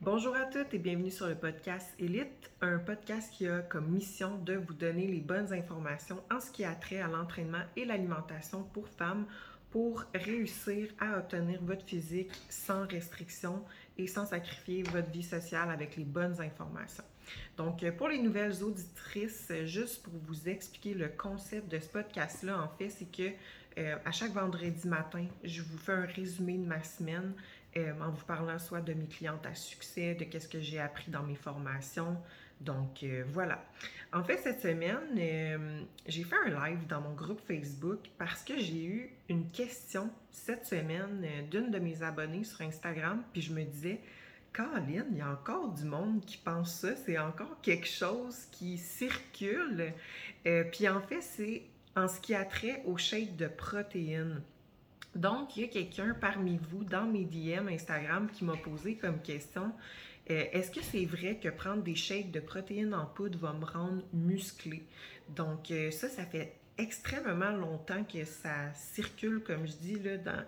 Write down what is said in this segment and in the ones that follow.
Bonjour à toutes et bienvenue sur le podcast Elite, un podcast qui a comme mission de vous donner les bonnes informations en ce qui a trait à l'entraînement et l'alimentation pour femmes pour réussir à obtenir votre physique sans restriction et sans sacrifier votre vie sociale avec les bonnes informations. Donc, pour les nouvelles auditrices, juste pour vous expliquer le concept de ce podcast-là, en fait, c'est que euh, à chaque vendredi matin, je vous fais un résumé de ma semaine euh, en vous parlant soit de mes clientes à succès, de qu'est-ce que j'ai appris dans mes formations. Donc euh, voilà. En fait, cette semaine, euh, j'ai fait un live dans mon groupe Facebook parce que j'ai eu une question cette semaine d'une de mes abonnées sur Instagram, puis je me disais, Caroline, il y a encore du monde qui pense ça, c'est encore quelque chose qui circule. puis en fait, c'est en ce qui a trait au shake de protéines. Donc, il y a quelqu'un parmi vous dans mes DM Instagram qui m'a posé comme question euh, est-ce que c'est vrai que prendre des shakes de protéines en poudre va me rendre musclé? Donc, euh, ça, ça fait extrêmement longtemps que ça circule, comme je dis,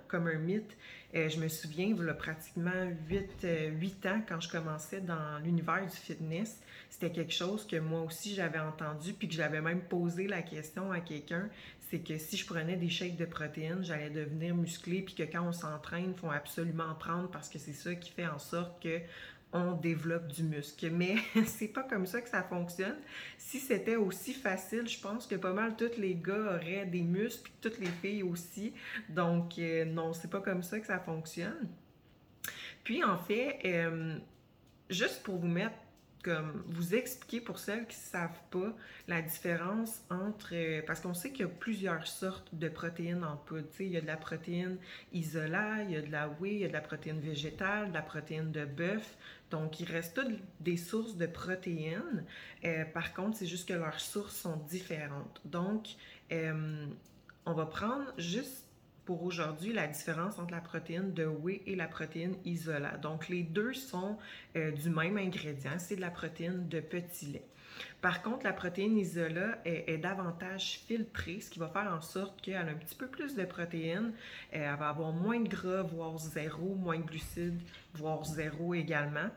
comme un mythe. Euh, je me souviens, il y a pratiquement 8, 8 ans, quand je commençais dans l'univers du fitness, c'était quelque chose que moi aussi j'avais entendu, puis que j'avais même posé la question à quelqu'un c'est que si je prenais des shakes de protéines, j'allais devenir musclé, puis que quand on s'entraîne, il faut absolument en prendre parce que c'est ça qui fait en sorte que on développe du muscle. Mais c'est pas comme ça que ça fonctionne. Si c'était aussi facile, je pense que pas mal tous les gars auraient des muscles, puis toutes les filles aussi. Donc euh, non, c'est pas comme ça que ça fonctionne. Puis en fait, euh, juste pour vous mettre comme vous expliquer pour celles qui ne savent pas la différence entre. Euh, parce qu'on sait qu'il y a plusieurs sortes de protéines en poudre. il y a de la protéine isola, il y a de la whey, il y a de la protéine végétale, de la protéine de bœuf. Donc, il reste toutes des sources de protéines. Euh, par contre, c'est juste que leurs sources sont différentes. Donc, euh, on va prendre juste pour aujourd'hui la différence entre la protéine de whey et la protéine isola. Donc, les deux sont euh, du même ingrédient, c'est de la protéine de petit lait. Par contre, la protéine isola est, davantage filtrée, ce qui va faire en sorte qu'elle a un petit peu plus de protéines. Euh, elle va avoir moins de gras, voire zéro, moins de glucides, voire zéro également.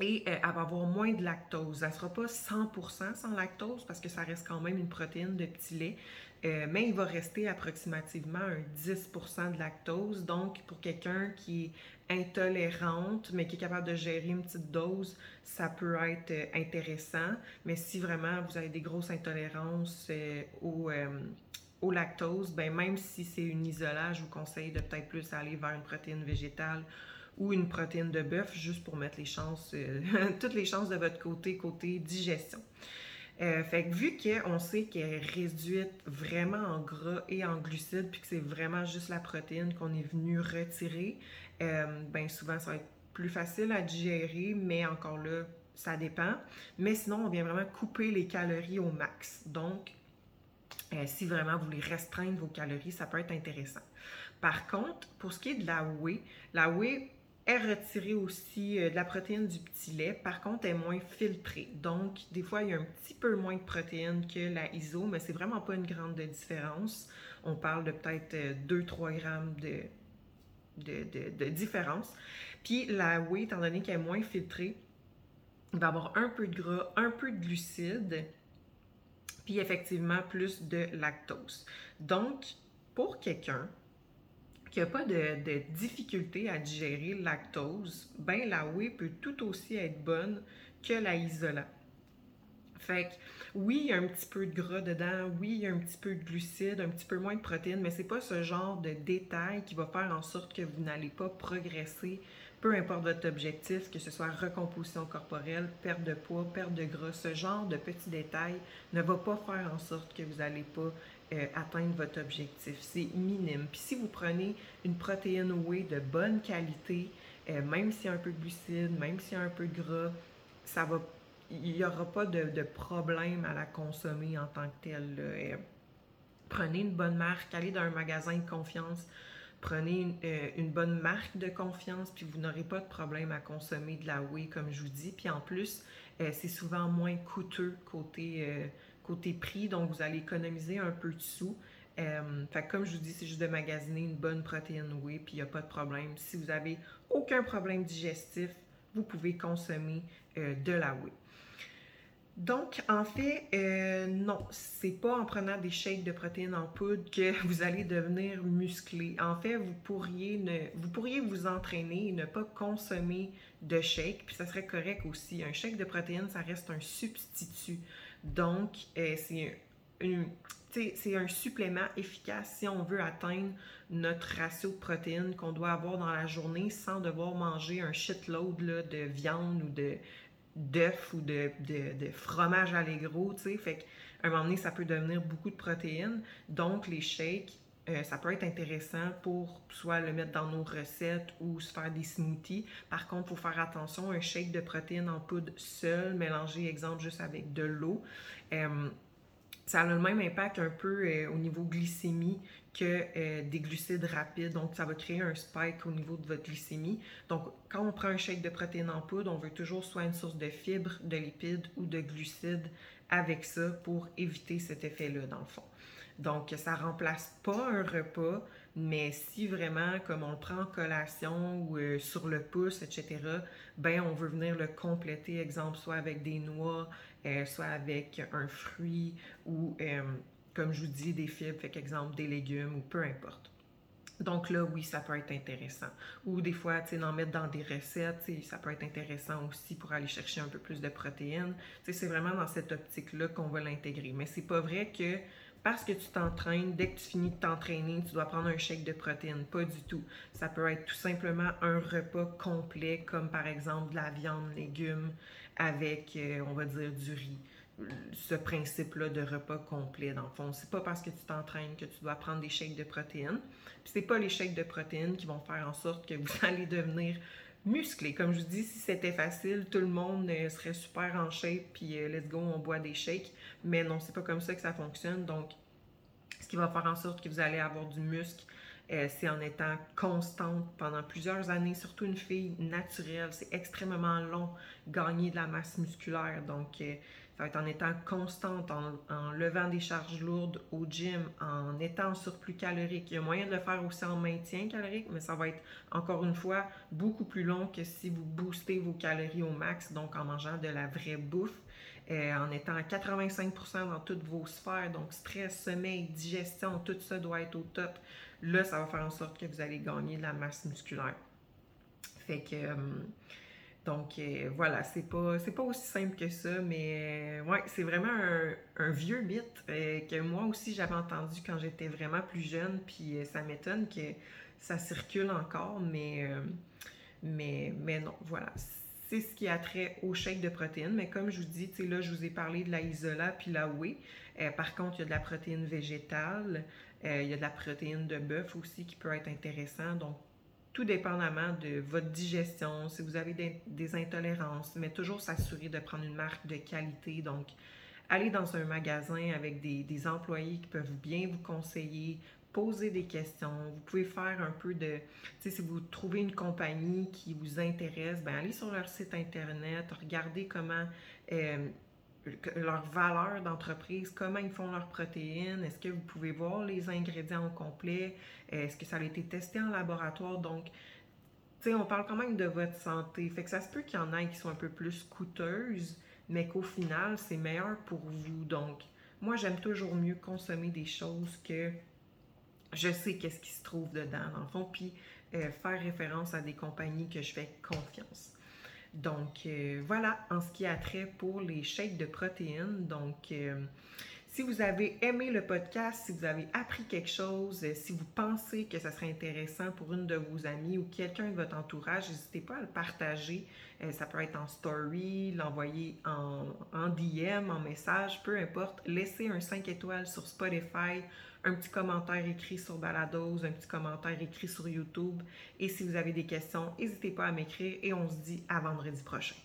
Et euh, elle va avoir moins de lactose. Elle ne sera pas 100% sans lactose parce que ça reste quand même une protéine de petit lait. Euh, mais il va rester approximativement un 10% de lactose. Donc, pour quelqu'un qui est intolérante, mais qui est capable de gérer une petite dose, ça peut être euh, intéressant. Mais si vraiment vous avez des grosses intolérances euh, au, au, lactose, ben même si c'est une isolage, je vous conseille de peut-être plus aller vers une protéine végétale ou une protéine de bœuf, juste pour mettre les chances, toutes les chances de votre côté, côté digestion. Euh, fait que vu qu'on sait qu'elle est réduite vraiment en gras et en glucides, puis que c'est vraiment juste la protéine qu'on est venu retirer, euh, ben souvent ça va être plus facile à digérer, mais encore là, ça dépend. Mais sinon, on vient vraiment couper les calories au max. Donc, euh, si vraiment vous voulez restreindre vos calories, ça peut être intéressant. Par contre, pour ce qui est de la whey, la whey, est retirée aussi euh, de la protéine du petit lait. Par contre, elle est moins filtrée. Donc, des fois, il y a un petit peu moins de protéines que la ISO, mais c'est vraiment pas une grande différence. On parle de peut-être 2-3 euh, grammes de, de, différence. Puis la whey, étant donné qu'elle est moins filtrée, il va avoir un peu de gras, un peu de glucides, puis effectivement plus de lactose. Donc, pour quelqu'un qui n'a pas de, difficulté à digérer le lactose, ben la whey peut tout aussi être bonne que la isola. Fait que oui, il y a un petit peu de gras dedans, oui, il y a un petit peu de glucides, un petit peu moins de protéines, mais c'est pas ce genre de détail qui va faire en sorte que vous n'allez pas progresser, peu importe votre objectif, que ce soit recomposition corporelle, perte de poids, perte de gras, ce genre de petits détails ne va pas faire en sorte que vous n'allez pas euh, atteindre votre objectif. C'est minime. Puis si vous prenez une protéine whey de bonne qualité, euh, même s'il y a un peu de glucides, même s'il y a un peu de gras, ça va, il n'y aura pas de, problème à la consommer en tant que telle. Euh, prenez une bonne marque, allez dans un magasin de confiance, prenez une, bonne marque de confiance, puis vous n'aurez pas de problème à consommer de la whey, comme je vous dis. Puis en plus, c'est souvent moins coûteux côté côté prix, donc vous allez économiser un peu de sous. Euh, comme je vous dis, c'est juste de magasiner une bonne protéine whey, puis il n'y a pas de problème. Si vous avez aucun problème digestif, vous pouvez consommer de la whey. Donc, en fait, euh, non, c'est pas en prenant des shakes de protéines en poudre que vous allez devenir musclé. En fait, vous pourriez, ne, vous pourriez vous entraîner et ne pas consommer de shake, puis ça serait correct aussi. Un shake de protéines, ça reste un substitut. Donc, euh, c'est un supplément efficace si on veut atteindre notre ratio de protéines qu'on doit avoir dans la journée sans devoir manger un shitload de viande ou de, d'œufs ou de, fromage allégro, tu. Fait qu'à un moment donné, ça peut devenir beaucoup de protéines. Donc, les shakes, euh, ça peut être intéressant pour soit le mettre dans nos recettes ou se faire des smoothies. Par contre, il faut faire attention, un shake de protéines en poudre seul, mélangé, exemple, juste avec de l'eau, euh, ça a le même impact un peu euh, au niveau glycémie que des glucides rapides. Donc, ça va créer un spike au niveau de votre glycémie. Donc, quand on prend un shake de protéines en poudre, on veut toujours soit une source de fibres, de lipides ou de glucides avec ça pour éviter cet effet-là, dans le fond. Donc, ça remplace pas un repas, mais si vraiment, comme on le prend en collation ou euh, sur le pouce, etc., ben on veut venir le compléter, exemple, soit avec des noix, euh, soit avec un fruit ou, euh, comme je vous dis, des fibres, fait exemple, des légumes ou peu importe. Donc là, oui, ça peut être intéressant. Ou des fois, tu sais, d'en mettre dans des recettes, ça peut être intéressant aussi pour aller chercher un peu plus de protéines. Tu c'est vraiment dans cette optique-là qu'on va l'intégrer. Mais c'est pas vrai que parce que tu t'entraînes, dès que tu finis de t'entraîner, tu dois prendre un shake de protéines. Pas du tout. Ça peut être tout simplement un repas complet, comme par exemple de la viande, légumes, avec, euh, on va dire, du riz. Ce principe-là de repas complet, dans le fond. C'est pas parce que tu t'entraînes que tu dois prendre des shakes de protéines. Puis c'est pas les shakes de protéines qui vont faire en sorte que vous allez devenir musclé. Comme je vous dis, si c'était facile, tout le monde euh, serait super en shape, puis euh, let's go, on boit des shakes. Mais non, c'est pas comme ça que ça fonctionne. Donc, ce qui va faire en sorte que vous allez avoir du muscle, euh, c'est en étant constante pendant plusieurs années, surtout une fille naturelle. C'est extrêmement long gagner de la masse musculaire. Donc, être en étant constante, en, levant des charges lourdes au gym, en étant en surplus calorique. Il y a moyen de le faire aussi en maintien calorique, mais ça va être encore une fois beaucoup plus long que si vous boostez vos calories au max, donc en mangeant de la vraie bouffe. Euh, en étant à 85% dans toutes vos sphères, donc stress, sommeil, digestion, tout ça doit être au top. Là, ça va faire en sorte que vous allez gagner de la masse musculaire. Fait que, euh, donc euh, voilà, c'est pas, pas aussi simple que ça, mais ouais, c'est vraiment un, vieux mythe que moi aussi j'avais entendu quand j'étais vraiment plus jeune, puis ça m'étonne que ça circule encore, mais, mais, mais non, voilà c'est ce qui a trait au shake de protéines. Mais comme je vous dis, là, je vous ai parlé de la isola puis la whey. Euh, par contre, il y a de la protéine végétale, euh, il y a de la protéine de bœuf aussi qui peut être intéressant. Donc, tout dépendamment de votre digestion, si vous avez des, intolérances, mais toujours s'assurer de prendre une marque de qualité. Donc, aller dans un magasin avec des, des employés qui peuvent bien vous conseiller, poser des questions. Vous pouvez faire un peu de, tu sais, si vous trouvez une compagnie qui vous intéresse, ben allez sur leur site internet, regardez comment euh, leur valeur d'entreprise, comment ils font leurs protéines, est-ce que vous pouvez voir les ingrédients au complet, est-ce que ça a été testé en laboratoire, donc tu sais, on parle quand même de votre santé. Fait que ça se peut qu'il y en ait qui sont un peu plus coûteuses, mais qu'au final, c'est meilleur pour vous. Donc, moi, j'aime toujours mieux consommer des choses que je sais qu'est-ce qui se trouve dedans, dans le fond, puis euh, faire référence à des compagnies que je fais confiance. Donc, euh, voilà en ce qui a trait pour les shakes de protéines. Donc, euh, si vous avez aimé le podcast, si vous avez appris quelque chose, si vous pensez que ça serait intéressant pour une de vos amies ou quelqu'un de votre entourage, n'hésitez pas à le partager. ça peut être en story, l'envoyer en, en DM, en message, peu importe. Laissez un 5 étoiles sur Spotify un petit commentaire écrit sur Balados, un petit commentaire écrit sur YouTube. Et si vous avez des questions, n'hésitez pas à m'écrire et on se dit à vendredi prochain.